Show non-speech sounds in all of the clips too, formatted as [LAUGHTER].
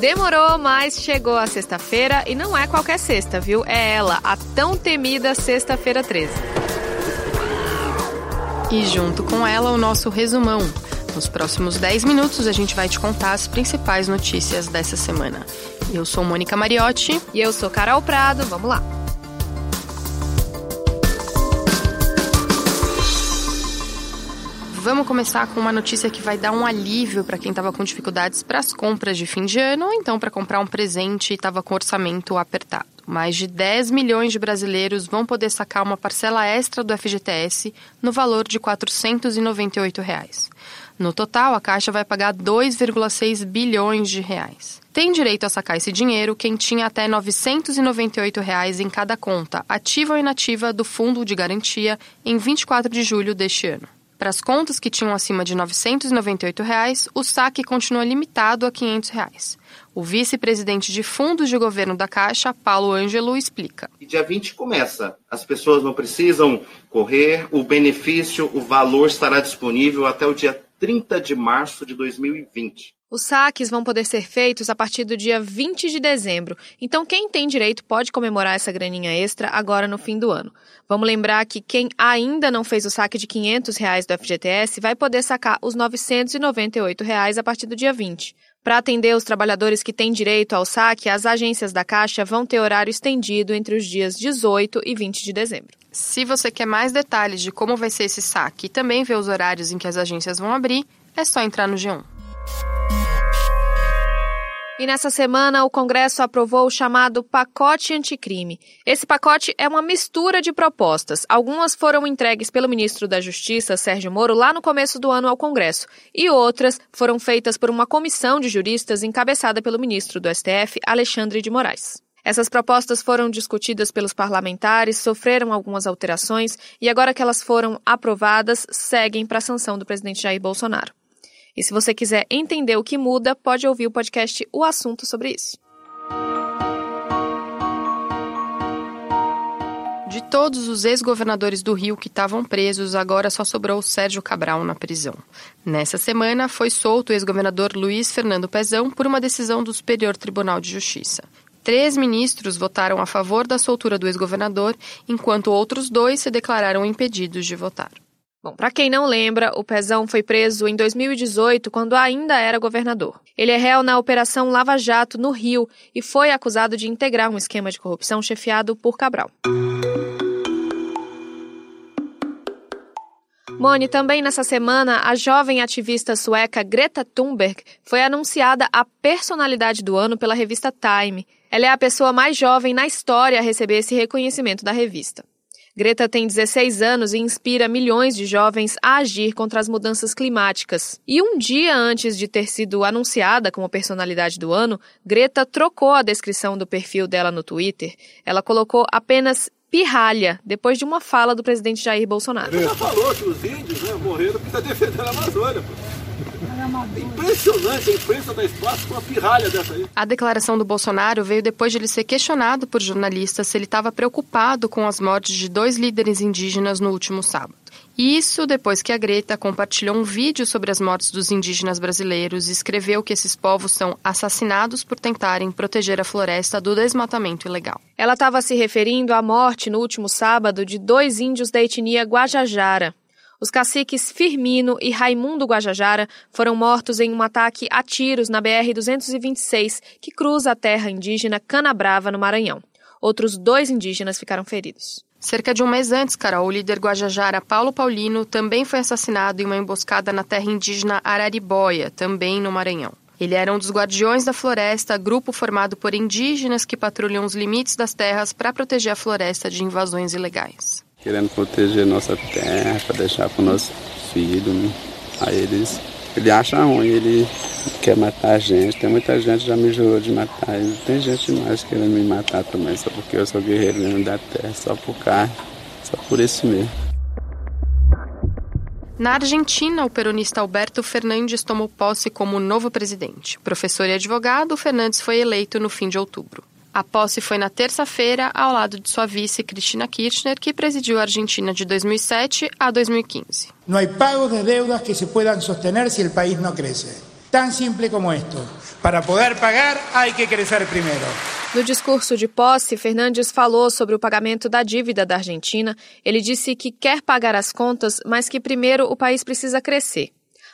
Demorou, mas chegou a sexta-feira e não é qualquer sexta, viu? É ela, a tão temida Sexta-feira 13. E junto com ela, o nosso resumão. Nos próximos 10 minutos, a gente vai te contar as principais notícias dessa semana. Eu sou Mônica Mariotti. E eu sou Carol Prado. Vamos lá. Vamos começar com uma notícia que vai dar um alívio para quem estava com dificuldades para as compras de fim de ano, ou então para comprar um presente e estava com orçamento apertado. Mais de 10 milhões de brasileiros vão poder sacar uma parcela extra do FGTS no valor de 498 reais. No total, a Caixa vai pagar 2,6 bilhões de reais. Tem direito a sacar esse dinheiro quem tinha até 998 reais em cada conta, ativa ou inativa, do Fundo de Garantia em 24 de julho deste ano. Para as contas que tinham acima de 998 reais, o saque continua limitado a 500 reais. O vice-presidente de fundos de governo da Caixa, Paulo Ângelo, explica. Dia 20 começa. As pessoas não precisam correr, o benefício, o valor estará disponível até o dia 30 de março de 2020. Os saques vão poder ser feitos a partir do dia 20 de dezembro, então quem tem direito pode comemorar essa graninha extra agora no fim do ano. Vamos lembrar que quem ainda não fez o saque de 500 reais do FGTS vai poder sacar os 998 reais a partir do dia 20. Para atender os trabalhadores que têm direito ao saque, as agências da Caixa vão ter horário estendido entre os dias 18 e 20 de dezembro. Se você quer mais detalhes de como vai ser esse saque e também ver os horários em que as agências vão abrir, é só entrar no G1. E nessa semana, o Congresso aprovou o chamado Pacote Anticrime. Esse pacote é uma mistura de propostas. Algumas foram entregues pelo ministro da Justiça, Sérgio Moro, lá no começo do ano ao Congresso, e outras foram feitas por uma comissão de juristas encabeçada pelo ministro do STF, Alexandre de Moraes. Essas propostas foram discutidas pelos parlamentares, sofreram algumas alterações e agora que elas foram aprovadas, seguem para a sanção do presidente Jair Bolsonaro. E se você quiser entender o que muda, pode ouvir o podcast O Assunto sobre isso. De todos os ex-governadores do Rio que estavam presos, agora só sobrou Sérgio Cabral na prisão. Nessa semana, foi solto o ex-governador Luiz Fernando Pezão por uma decisão do Superior Tribunal de Justiça. Três ministros votaram a favor da soltura do ex-governador, enquanto outros dois se declararam impedidos de votar. Bom, para quem não lembra, o Pezão foi preso em 2018, quando ainda era governador. Ele é réu na Operação Lava Jato, no Rio, e foi acusado de integrar um esquema de corrupção chefiado por Cabral. Mone, também nessa semana, a jovem ativista sueca Greta Thunberg foi anunciada a personalidade do ano pela revista Time. Ela é a pessoa mais jovem na história a receber esse reconhecimento da revista. Greta tem 16 anos e inspira milhões de jovens a agir contra as mudanças climáticas. E um dia antes de ter sido anunciada como personalidade do ano, Greta trocou a descrição do perfil dela no Twitter. Ela colocou apenas pirralha, depois de uma fala do presidente Jair Bolsonaro. Já falou que os índios né, morreram porque está defendendo a Amazônia. Pô. Impressionante, a imprensa dá espaço para uma pirralha dessa aí. A declaração do Bolsonaro veio depois de ele ser questionado por jornalistas se ele estava preocupado com as mortes de dois líderes indígenas no último sábado. Isso depois que a Greta compartilhou um vídeo sobre as mortes dos indígenas brasileiros e escreveu que esses povos são assassinados por tentarem proteger a floresta do desmatamento ilegal. Ela estava se referindo à morte no último sábado de dois índios da etnia Guajajara, os caciques Firmino e Raimundo Guajajara foram mortos em um ataque a tiros na BR-226, que cruza a terra indígena Canabrava, no Maranhão. Outros dois indígenas ficaram feridos. Cerca de um mês antes, Carol, o líder Guajajara Paulo Paulino também foi assassinado em uma emboscada na terra indígena Araribóia, também no Maranhão. Ele era um dos guardiões da floresta, grupo formado por indígenas que patrulham os limites das terras para proteger a floresta de invasões ilegais querendo proteger nossa terra, para deixar para o nosso filho. Né? Aí eles, ele acha ruim, ele quer matar a gente. Tem muita gente já me jurou de matar. E tem gente mais querendo me matar também, só porque eu sou guerreiro mesmo da terra, só por carne, só por isso mesmo. Na Argentina, o peronista Alberto Fernandes tomou posse como novo presidente. Professor e advogado, Fernandes foi eleito no fim de outubro. A posse foi na terça-feira, ao lado de sua vice, Cristina Kirchner, que presidiu a Argentina de 2007 a 2015. Não há pagos de deudas que se puedan sostener se o país não cresce. Tan simple como esto. Para poder pagar, hay que crecer primero. No discurso de posse, Fernandes falou sobre o pagamento da dívida da Argentina. Ele disse que quer pagar as contas, mas que primeiro o país precisa crescer.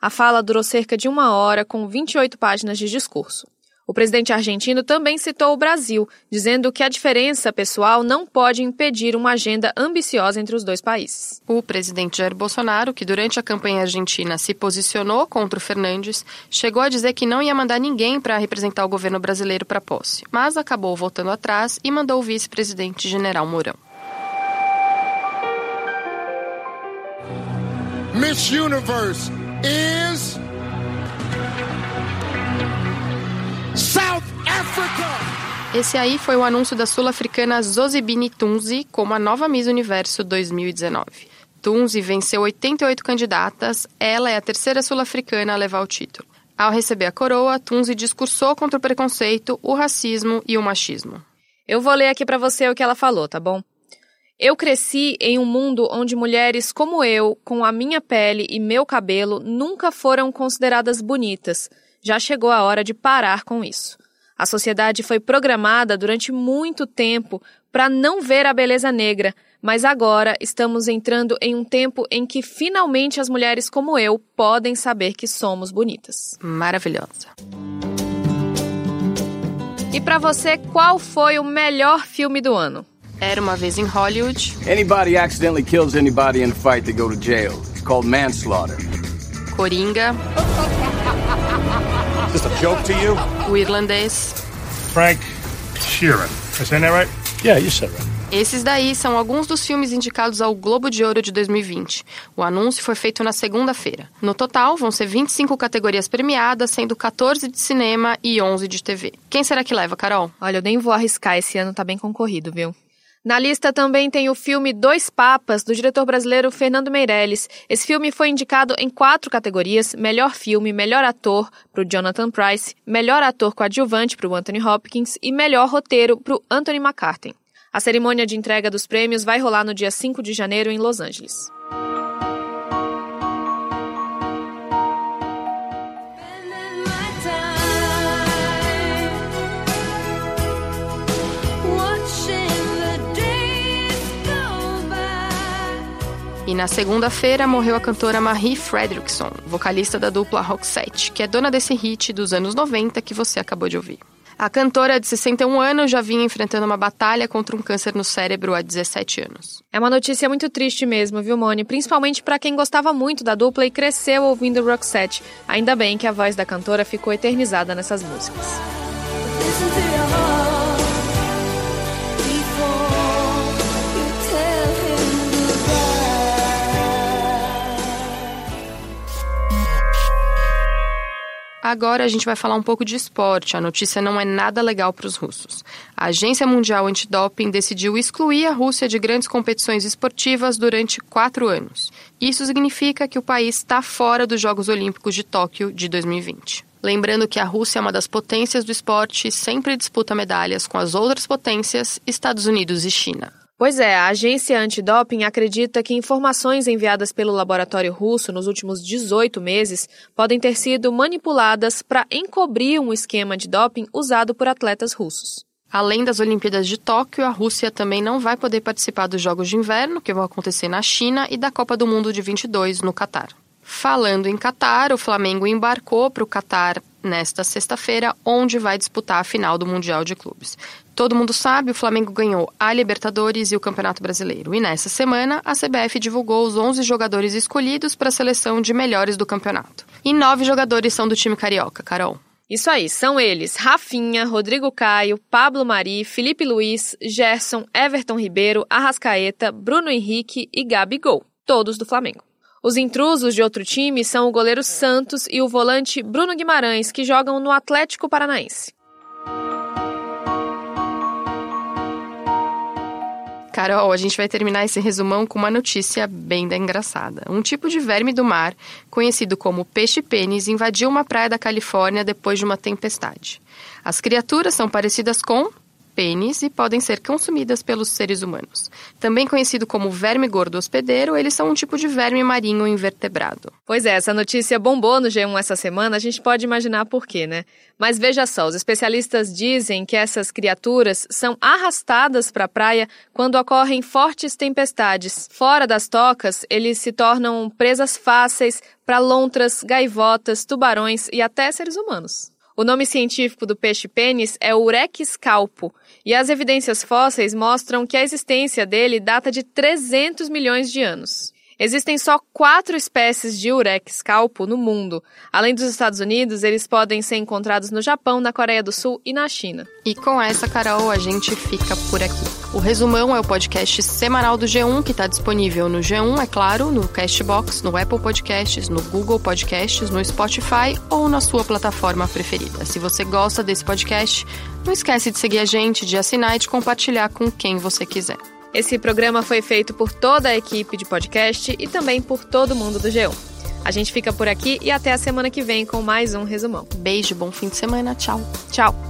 A fala durou cerca de uma hora, com 28 páginas de discurso. O presidente argentino também citou o Brasil, dizendo que a diferença pessoal não pode impedir uma agenda ambiciosa entre os dois países. O presidente Jair Bolsonaro, que durante a campanha argentina se posicionou contra o Fernandes, chegou a dizer que não ia mandar ninguém para representar o governo brasileiro para posse, mas acabou voltando atrás e mandou o vice-presidente General Mourão. Miss Universe is Esse aí foi o anúncio da sul-africana Zozibini Tunzi como a nova Miss Universo 2019. Tunzi venceu 88 candidatas, ela é a terceira sul-africana a levar o título. Ao receber a coroa, Tunzi discursou contra o preconceito, o racismo e o machismo. Eu vou ler aqui para você o que ela falou, tá bom? Eu cresci em um mundo onde mulheres como eu, com a minha pele e meu cabelo, nunca foram consideradas bonitas já chegou a hora de parar com isso. A sociedade foi programada durante muito tempo para não ver a beleza negra, mas agora estamos entrando em um tempo em que finalmente as mulheres como eu podem saber que somos bonitas. Maravilhosa. E para você, qual foi o melhor filme do ano? Era uma vez em Hollywood. Anybody accidentally kills anybody in a fight, they go to jail. It's called manslaughter. Coringa. [LAUGHS] Just a joke to you? O irlandês. Frank Sheeran. I saying that right? Yeah, you said right. Esses daí são alguns dos filmes indicados ao Globo de Ouro de 2020. O anúncio foi feito na segunda-feira. No total, vão ser 25 categorias premiadas, sendo 14 de cinema e 11 de TV. Quem será que leva, Carol? Olha, eu nem vou arriscar, esse ano tá bem concorrido, viu? Na lista também tem o filme Dois Papas, do diretor brasileiro Fernando Meirelles. Esse filme foi indicado em quatro categorias: melhor filme, melhor ator para o Jonathan Price, melhor ator coadjuvante para o Anthony Hopkins e melhor roteiro para o Anthony McCarthy. A cerimônia de entrega dos prêmios vai rolar no dia 5 de janeiro em Los Angeles. E na segunda-feira morreu a cantora Marie Fredriksson, vocalista da dupla Roxette, que é dona desse hit dos anos 90 que você acabou de ouvir. A cantora de 61 anos já vinha enfrentando uma batalha contra um câncer no cérebro há 17 anos. É uma notícia muito triste mesmo, viu, Moni? Principalmente para quem gostava muito da dupla e cresceu ouvindo Roxette. Ainda bem que a voz da cantora ficou eternizada nessas músicas. Agora a gente vai falar um pouco de esporte. A notícia não é nada legal para os russos. A Agência Mundial Antidoping decidiu excluir a Rússia de grandes competições esportivas durante quatro anos. Isso significa que o país está fora dos Jogos Olímpicos de Tóquio de 2020. Lembrando que a Rússia é uma das potências do esporte e sempre disputa medalhas com as outras potências, Estados Unidos e China. Pois é, a agência antidoping acredita que informações enviadas pelo laboratório russo nos últimos 18 meses podem ter sido manipuladas para encobrir um esquema de doping usado por atletas russos. Além das Olimpíadas de Tóquio, a Rússia também não vai poder participar dos Jogos de Inverno, que vão acontecer na China, e da Copa do Mundo de 22 no Catar. Falando em Catar, o Flamengo embarcou para o Catar nesta sexta-feira, onde vai disputar a final do Mundial de Clubes. Todo mundo sabe, o Flamengo ganhou a Libertadores e o Campeonato Brasileiro. E nessa semana, a CBF divulgou os 11 jogadores escolhidos para a seleção de melhores do campeonato. E nove jogadores são do time carioca, Carol. Isso aí, são eles: Rafinha, Rodrigo Caio, Pablo Mari, Felipe Luiz, Gerson, Everton Ribeiro, Arrascaeta, Bruno Henrique e Gabigol, todos do Flamengo. Os intrusos de outro time são o goleiro Santos e o volante Bruno Guimarães, que jogam no Atlético Paranaense. Carol, a gente vai terminar esse resumão com uma notícia bem da engraçada. Um tipo de verme do mar, conhecido como peixe-pênis, invadiu uma praia da Califórnia depois de uma tempestade. As criaturas são parecidas com pênis e podem ser consumidas pelos seres humanos. Também conhecido como verme gordo hospedeiro, eles são um tipo de verme marinho invertebrado. Pois é, essa notícia bombou no G1 essa semana, a gente pode imaginar por quê, né? Mas veja só, os especialistas dizem que essas criaturas são arrastadas para a praia quando ocorrem fortes tempestades. Fora das tocas, eles se tornam presas fáceis para lontras, gaivotas, tubarões e até seres humanos. O nome científico do peixe-pênis é Urex calpo, e as evidências fósseis mostram que a existência dele data de 300 milhões de anos. Existem só quatro espécies de Urex calpo no mundo. Além dos Estados Unidos, eles podem ser encontrados no Japão, na Coreia do Sul e na China. E com essa, Carol, a gente fica por aqui. O Resumão é o podcast semanal do G1, que está disponível no G1, é claro, no Castbox, no Apple Podcasts, no Google Podcasts, no Spotify ou na sua plataforma preferida. Se você gosta desse podcast, não esquece de seguir a gente, de assinar e de compartilhar com quem você quiser. Esse programa foi feito por toda a equipe de podcast e também por todo mundo do G1. A gente fica por aqui e até a semana que vem com mais um resumão. Beijo, bom fim de semana, tchau. Tchau.